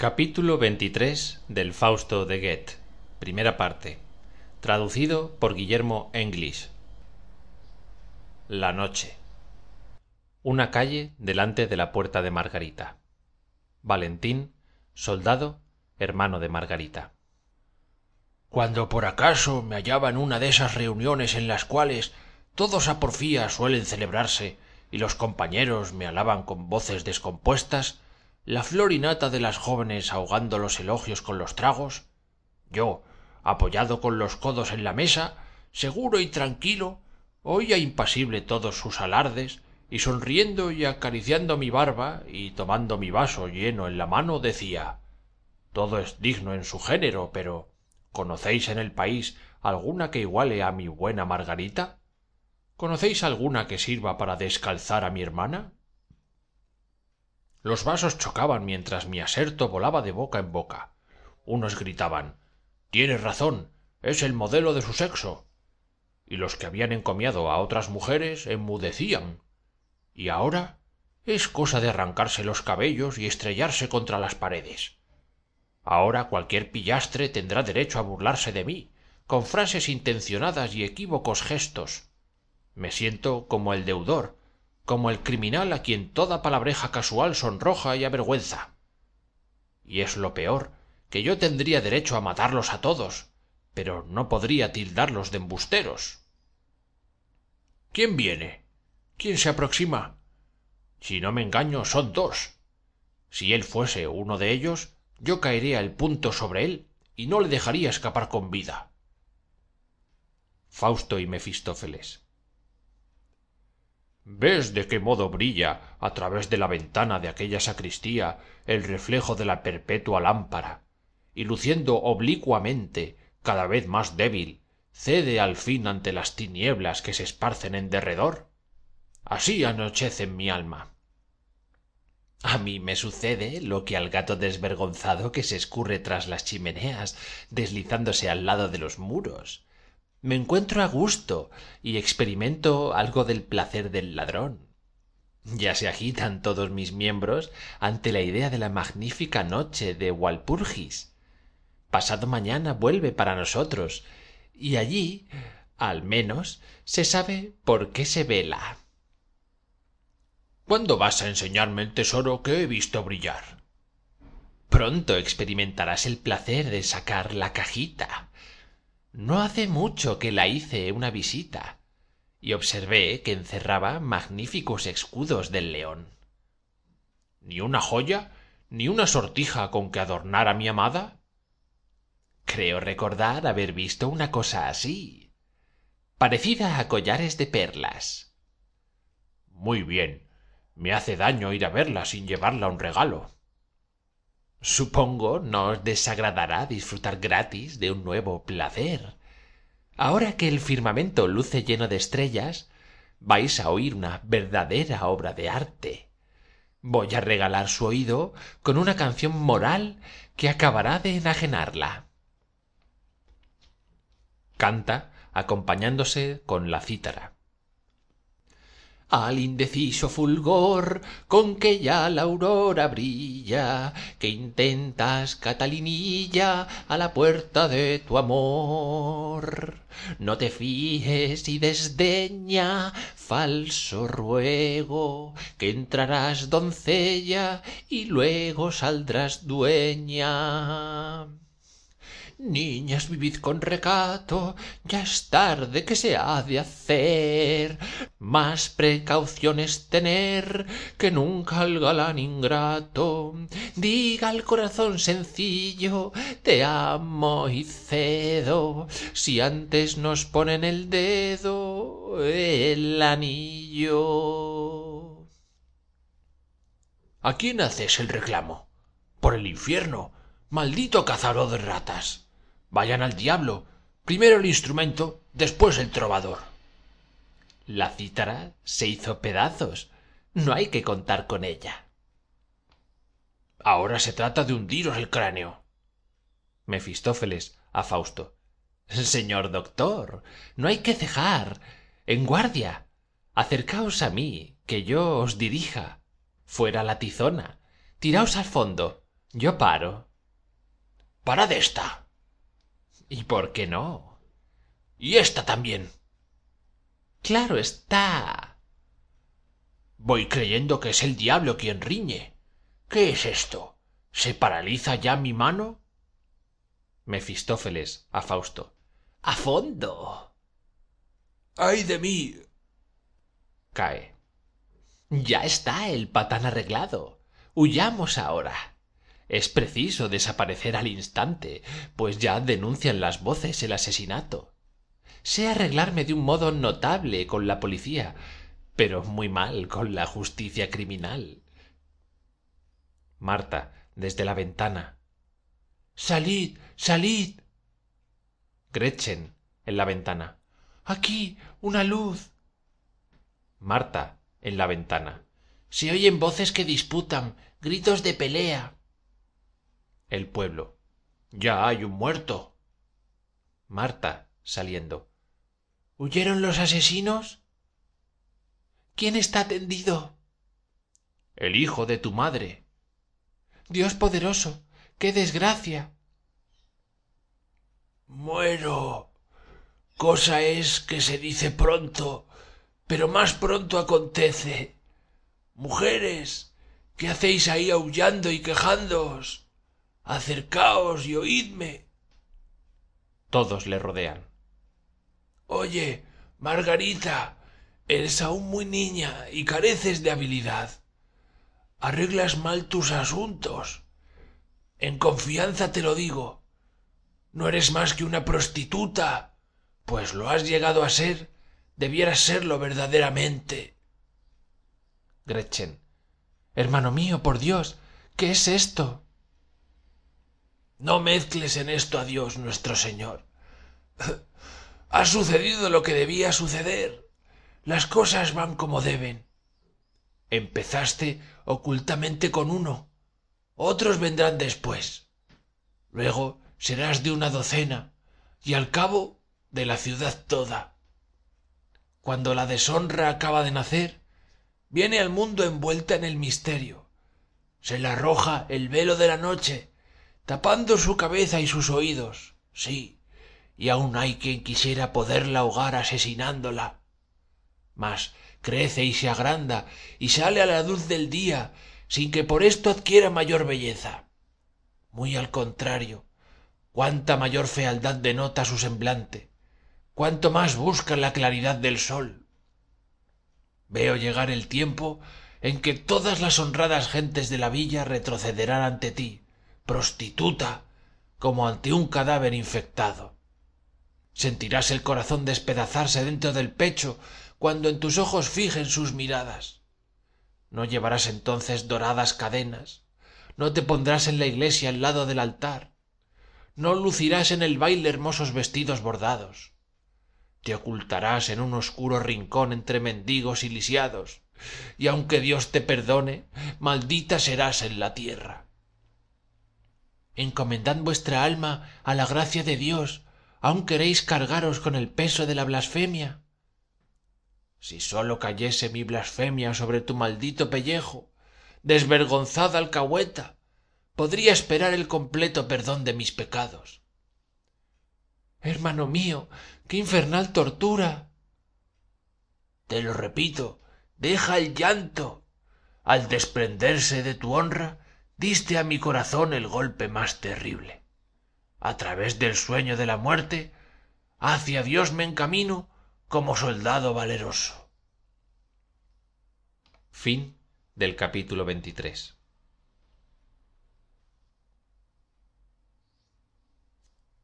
capítulo veintitrés del fausto de goethe. Traducido por guillermo english. La noche. Una calle delante de la puerta de margarita. Valentín soldado hermano de margarita. Cuando por acaso me hallaba en una de esas reuniones en las cuales todos a porfía suelen celebrarse y los compañeros me alaban con voces descompuestas la flor y nata de las jóvenes ahogando los elogios con los tragos yo apoyado con los codos en la mesa seguro y tranquilo oía impasible todos sus alardes y sonriendo y acariciando mi barba y tomando mi vaso lleno en la mano decía todo es digno en su género pero conocéis en el país alguna que iguale a mi buena margarita conocéis alguna que sirva para descalzar a mi hermana los vasos chocaban mientras mi aserto volaba de boca en boca. Unos gritaban tienes razón es el modelo de su sexo y los que habían encomiado a otras mujeres enmudecían. Y ahora es cosa de arrancarse los cabellos y estrellarse contra las paredes. Ahora cualquier pillastre tendrá derecho a burlarse de mí con frases intencionadas y equívocos gestos. Me siento como el deudor como el criminal a quien toda palabreja casual sonroja y avergüenza. Y es lo peor que yo tendría derecho a matarlos a todos pero no podría tildarlos de embusteros. Quién viene quién se aproxima si no me engaño son dos. Si él fuese uno de ellos yo caería el punto sobre él y no le dejaría escapar con vida. Fausto y ves de qué modo brilla a través de la ventana de aquella sacristía el reflejo de la perpetua lámpara y luciendo oblicuamente cada vez más débil cede al fin ante las tinieblas que se esparcen en derredor. Así anochece en mi alma. A mí me sucede lo que al gato desvergonzado que se escurre tras las chimeneas deslizándose al lado de los muros me encuentro a gusto y experimento algo del placer del ladrón. Ya se agitan todos mis miembros ante la idea de la magnífica noche de walpurgis. Pasado mañana vuelve para nosotros y allí al menos se sabe por qué se vela. Cuándo vas a enseñarme el tesoro que he visto brillar pronto experimentarás el placer de sacar la cajita no hace mucho que la hice una visita y observé que encerraba magníficos escudos del león. Ni una joya ni una sortija con que adornar a mi amada. Creo recordar haber visto una cosa así parecida a collares de perlas. Muy bien me hace daño ir a verla sin llevarla un regalo supongo no os desagradará disfrutar gratis de un nuevo placer. Ahora que el firmamento luce lleno de estrellas vais a oír una verdadera obra de arte. Voy a regalar su oído con una canción moral que acabará de enajenarla. Canta acompañándose con la cítara al indeciso fulgor con que ya la aurora brilla que intentas catalinilla a la puerta de tu amor. No te fíes y desdeña falso ruego que entrarás doncella y luego saldrás dueña niñas vivid con recato ya es tarde que se ha de hacer más precauciones tener que nunca al galán ingrato. Diga al corazón sencillo te amo y cedo. Si antes nos ponen el dedo el anillo. A quién haces el reclamo por el infierno maldito cazador de ratas vayan al diablo. Primero el instrumento después el trovador. La cítara se hizo pedazos. No hay que contar con ella. Ahora se trata de hundiros el cráneo. Mefistófeles a fausto. Señor doctor no hay que cejar. En guardia. Acercaos a mí que yo os dirija. Fuera la tizona. Tiraos al fondo. Yo paro. Parad esta y por qué no y esta también. Claro está. Voy creyendo que es el diablo quien riñe. Qué es esto se paraliza ya mi mano mefistófeles a fausto. A fondo. Ay de mí cae. Ya está el patán arreglado. Huyamos ahora es preciso desaparecer al instante pues ya denuncian las voces el asesinato. Sé arreglarme de un modo notable con la policía pero muy mal con la justicia criminal. Marta desde la ventana. Salid salid. Gretchen en la ventana. Aquí una luz. Marta en la ventana. Se oyen voces que disputan gritos de pelea el pueblo. Ya hay un muerto. Marta saliendo. Huyeron los asesinos quién está tendido el hijo de tu madre. Dios poderoso qué desgracia. Muero. Cosa es que se dice pronto pero más pronto acontece. Mujeres qué hacéis ahí aullando y quejándoos acercaos y oídme. Todos le rodean. Oye margarita eres aún muy niña y careces de habilidad. Arreglas mal tus asuntos. En confianza te lo digo. No eres más que una prostituta pues lo has llegado a ser. Debieras serlo verdaderamente. Gretchen. Hermano mío por dios qué es esto no mezcles en esto a dios nuestro señor. Ha sucedido lo que debía suceder. Las cosas van como deben. Empezaste ocultamente con uno. Otros vendrán después. Luego serás de una docena y al cabo de la ciudad toda. Cuando la deshonra acaba de nacer viene al mundo envuelta en el misterio. Se le arroja el velo de la noche tapando su cabeza y sus oídos. Sí y aun hay quien quisiera poderla ahogar asesinándola. Mas crece y se agranda y sale a la luz del día sin que por esto adquiera mayor belleza. Muy al contrario cuánta mayor fealdad denota su semblante cuánto más busca la claridad del sol. Veo llegar el tiempo en que todas las honradas gentes de la villa retrocederán ante ti prostituta como ante un cadáver infectado. Sentirás el corazón despedazarse dentro del pecho cuando en tus ojos fijen sus miradas. No llevarás entonces doradas cadenas no te pondrás en la iglesia al lado del altar no lucirás en el baile hermosos vestidos bordados. Te ocultarás en un oscuro rincón entre mendigos y lisiados y aunque dios te perdone maldita serás en la tierra encomendad vuestra alma a la gracia de dios. Aun queréis cargaros con el peso de la blasfemia si sólo cayese mi blasfemia sobre tu maldito pellejo desvergonzada alcahueta podría esperar el completo perdón de mis pecados. Hermano mío qué infernal tortura. Te lo repito deja el llanto. Al desprenderse de tu honra diste a mi corazón el golpe más terrible. A través del sueño de la muerte hacia dios me encamino como soldado valeroso